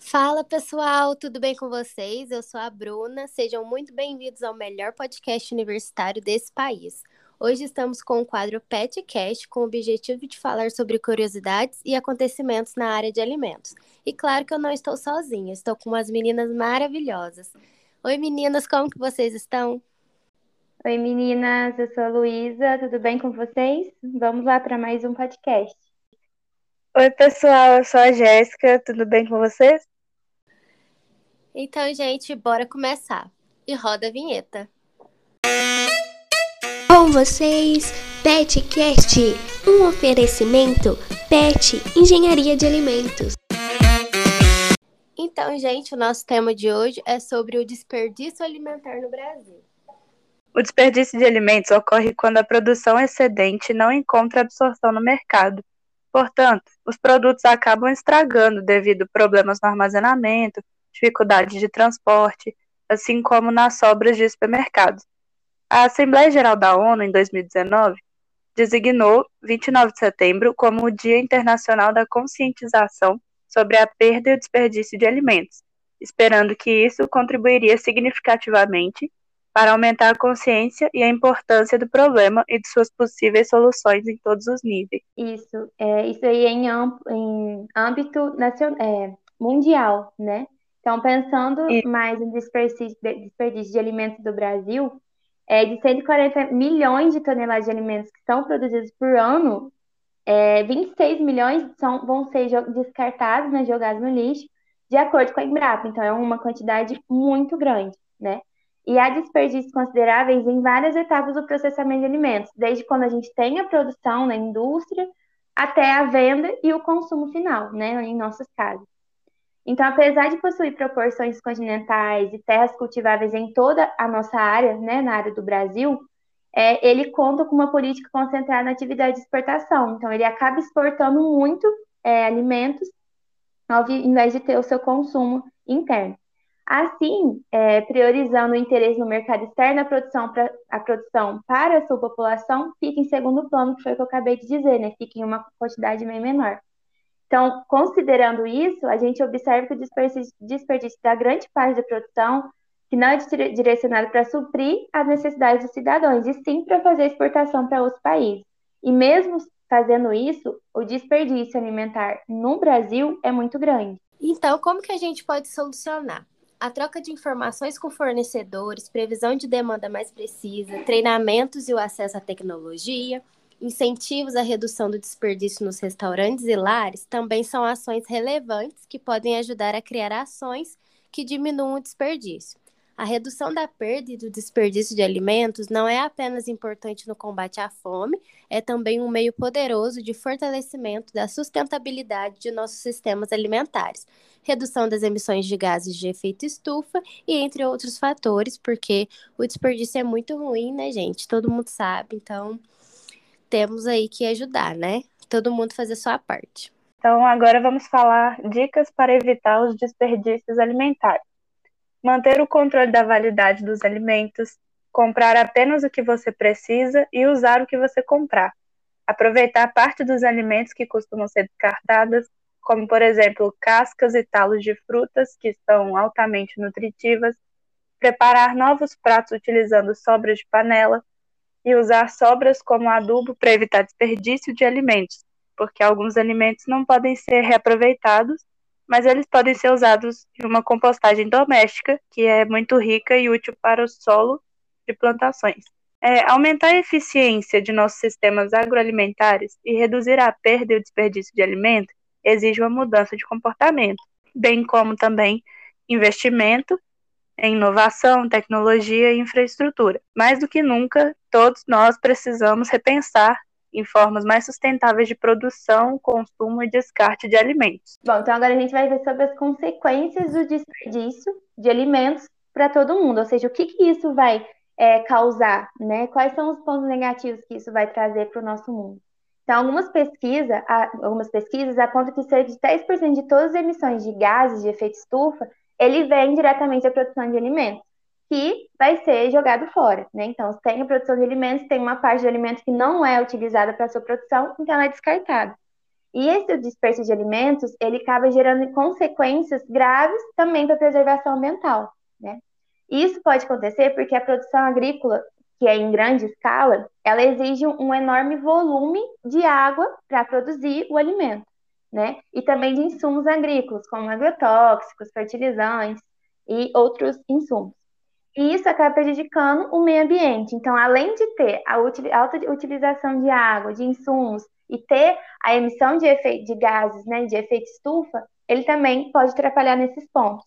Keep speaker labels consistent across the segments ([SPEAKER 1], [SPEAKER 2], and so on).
[SPEAKER 1] Fala pessoal, tudo bem com vocês? Eu sou a Bruna. Sejam muito bem-vindos ao melhor podcast universitário desse país. Hoje estamos com o quadro PetCast com o objetivo de falar sobre curiosidades e acontecimentos na área de alimentos. E claro que eu não estou sozinha, estou com umas meninas maravilhosas. Oi meninas, como que vocês estão?
[SPEAKER 2] Oi meninas, eu sou a Luísa, tudo bem com vocês? Vamos lá para mais um podcast.
[SPEAKER 3] Oi pessoal, eu sou a Jéssica, tudo bem com vocês?
[SPEAKER 1] Então, gente, bora começar. E roda a vinheta.
[SPEAKER 4] Com vocês, PetCast, um oferecimento PET Engenharia de Alimentos.
[SPEAKER 1] Então, gente, o nosso tema de hoje é sobre o desperdício alimentar no Brasil.
[SPEAKER 3] O desperdício de alimentos ocorre quando a produção excedente não encontra absorção no mercado. Portanto, os produtos acabam estragando devido a problemas no armazenamento, dificuldade de transporte, assim como nas sobras de supermercados. A Assembleia Geral da ONU, em 2019, designou 29 de setembro como o Dia Internacional da Conscientização sobre a perda e o desperdício de alimentos, esperando que isso contribuiria significativamente para aumentar a consciência e a importância do problema e de suas possíveis soluções em todos os níveis.
[SPEAKER 2] Isso, é, isso aí é em, em âmbito nacional, é, mundial, né? Então, pensando e... mais em desperdício, desperdício de alimentos do Brasil, é, de 140 milhões de toneladas de alimentos que são produzidos por ano, é, 26 milhões são, vão ser descartados, né, jogados no lixo, de acordo com a Embrapa. Então, é uma quantidade muito grande, né? E há desperdícios consideráveis em várias etapas do processamento de alimentos, desde quando a gente tem a produção na indústria até a venda e o consumo final, né, em nossas casas. Então, apesar de possuir proporções continentais e terras cultiváveis em toda a nossa área, né, na área do Brasil, é, ele conta com uma política concentrada na atividade de exportação. Então, ele acaba exportando muito é, alimentos ao invés de ter o seu consumo interno. Assim, é, priorizando o interesse no mercado externo, a produção, pra, a produção para a sua população fica em segundo plano, que foi o que eu acabei de dizer, né? Fica em uma quantidade bem menor. Então, considerando isso, a gente observa que o desperdício, desperdício da grande parte da produção, que não é direcionado para suprir as necessidades dos cidadãos, e sim para fazer exportação para outros países. E mesmo fazendo isso, o desperdício alimentar no Brasil é muito grande.
[SPEAKER 1] Então, como que a gente pode solucionar? A troca de informações com fornecedores, previsão de demanda mais precisa, treinamentos e o acesso à tecnologia, Incentivos à redução do desperdício nos restaurantes e lares também são ações relevantes que podem ajudar a criar ações que diminuam o desperdício. A redução da perda e do desperdício de alimentos não é apenas importante no combate à fome, é também um meio poderoso de fortalecimento da sustentabilidade de nossos sistemas alimentares, redução das emissões de gases de efeito estufa e entre outros fatores, porque o desperdício é muito ruim, né, gente? Todo mundo sabe, então temos aí que ajudar, né? Todo mundo fazer sua parte.
[SPEAKER 3] Então, agora vamos falar dicas para evitar os desperdícios alimentares. Manter o controle da validade dos alimentos, comprar apenas o que você precisa e usar o que você comprar. Aproveitar parte dos alimentos que costumam ser descartadas, como por exemplo cascas e talos de frutas que são altamente nutritivas. Preparar novos pratos utilizando sobras de panela, e usar sobras como adubo para evitar desperdício de alimentos, porque alguns alimentos não podem ser reaproveitados, mas eles podem ser usados em uma compostagem doméstica, que é muito rica e útil para o solo de plantações. É, aumentar a eficiência de nossos sistemas agroalimentares e reduzir a perda e o desperdício de alimento exige uma mudança de comportamento, bem como também investimento em inovação, tecnologia e infraestrutura. Mais do que nunca, todos nós precisamos repensar em formas mais sustentáveis de produção, consumo e descarte de alimentos.
[SPEAKER 2] Bom, então agora a gente vai ver sobre as consequências do desperdício de alimentos para todo mundo, ou seja, o que, que isso vai é, causar, né? Quais são os pontos negativos que isso vai trazer para o nosso mundo? Então, algumas pesquisas, algumas pesquisas apontam que cerca de 10% de todas as emissões de gases de efeito estufa ele vem diretamente da produção de alimentos, que vai ser jogado fora, né? Então, tem a produção de alimentos, tem uma parte de alimento que não é utilizada para sua produção, então ela é descartada. E esse desperdício de alimentos, ele acaba gerando consequências graves também para a preservação ambiental, né? Isso pode acontecer porque a produção agrícola, que é em grande escala, ela exige um enorme volume de água para produzir o alimento, né? E também de insumos agrícolas, como agrotóxicos, fertilizantes e outros insumos. E isso acaba prejudicando o meio ambiente. Então, além de ter a alta utilização de água, de insumos e ter a emissão de, efeito, de gases, né, de efeito estufa, ele também pode atrapalhar nesses pontos.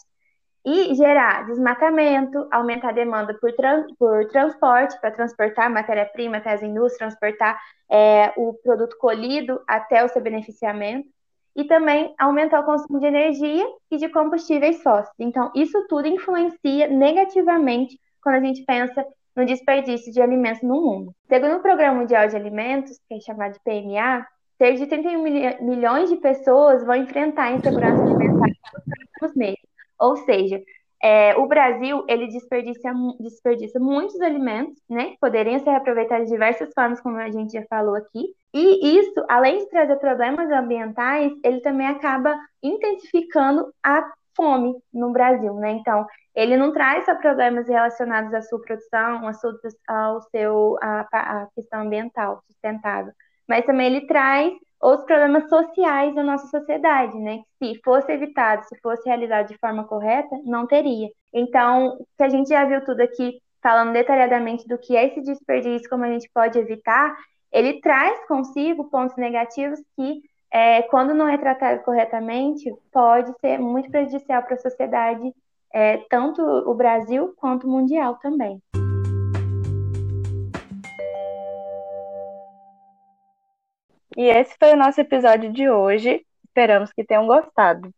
[SPEAKER 2] E gerar desmatamento, aumentar a demanda por, por transporte, para transportar matéria-prima até as indústrias, transportar é, o produto colhido até o seu beneficiamento, e também aumentar o consumo de energia e de combustíveis fósseis. Então, isso tudo influencia negativamente quando a gente pensa no desperdício de alimentos no mundo. Segundo o Programa Mundial de Alimentos, que é chamado de PMA, cerca de 31 milhões de pessoas vão enfrentar insegurança alimentar nos próximos meses. Ou seja, é, o Brasil ele desperdiça, desperdiça muitos alimentos, né? Poderiam ser aproveitados de diversas formas, como a gente já falou aqui. E isso, além de trazer problemas ambientais, ele também acaba intensificando a fome no Brasil, né? Então, ele não traz só problemas relacionados à sua produção, ao seu, à, à questão ambiental sustentável, mas também ele traz outros problemas sociais da nossa sociedade, né? Se fosse evitado, se fosse realizado de forma correta, não teria. Então, se a gente já viu tudo aqui falando detalhadamente do que é esse desperdício, como a gente pode evitar, ele traz consigo pontos negativos que, é, quando não é tratado corretamente, pode ser muito prejudicial para a sociedade, é, tanto o Brasil quanto o mundial também.
[SPEAKER 3] E esse foi o nosso episódio de hoje. Esperamos que tenham gostado.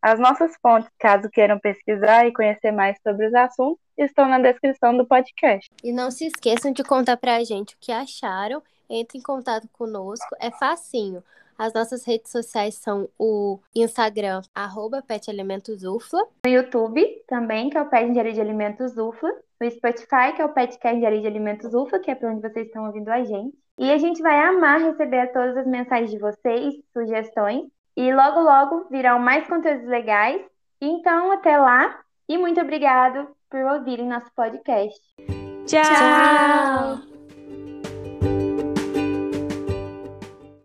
[SPEAKER 3] As nossas fontes, caso queiram pesquisar e conhecer mais sobre os assuntos, estão na descrição do podcast.
[SPEAKER 1] E não se esqueçam de contar pra gente o que acharam. Entre em contato conosco, é facinho. As nossas redes sociais são o Instagram, arroba petalimentosufla.
[SPEAKER 2] No YouTube também, que é o Pet Engenharia de Alimentos UFLA. No Spotify, que é o Petcast Engenharia de Alimentos UFLA, que é para onde vocês estão ouvindo a gente. E a gente vai amar receber todas as mensagens de vocês, sugestões. E logo, logo virão mais conteúdos legais. Então, até lá. E muito obrigado por ouvirem nosso podcast.
[SPEAKER 1] Tchau! Tchau.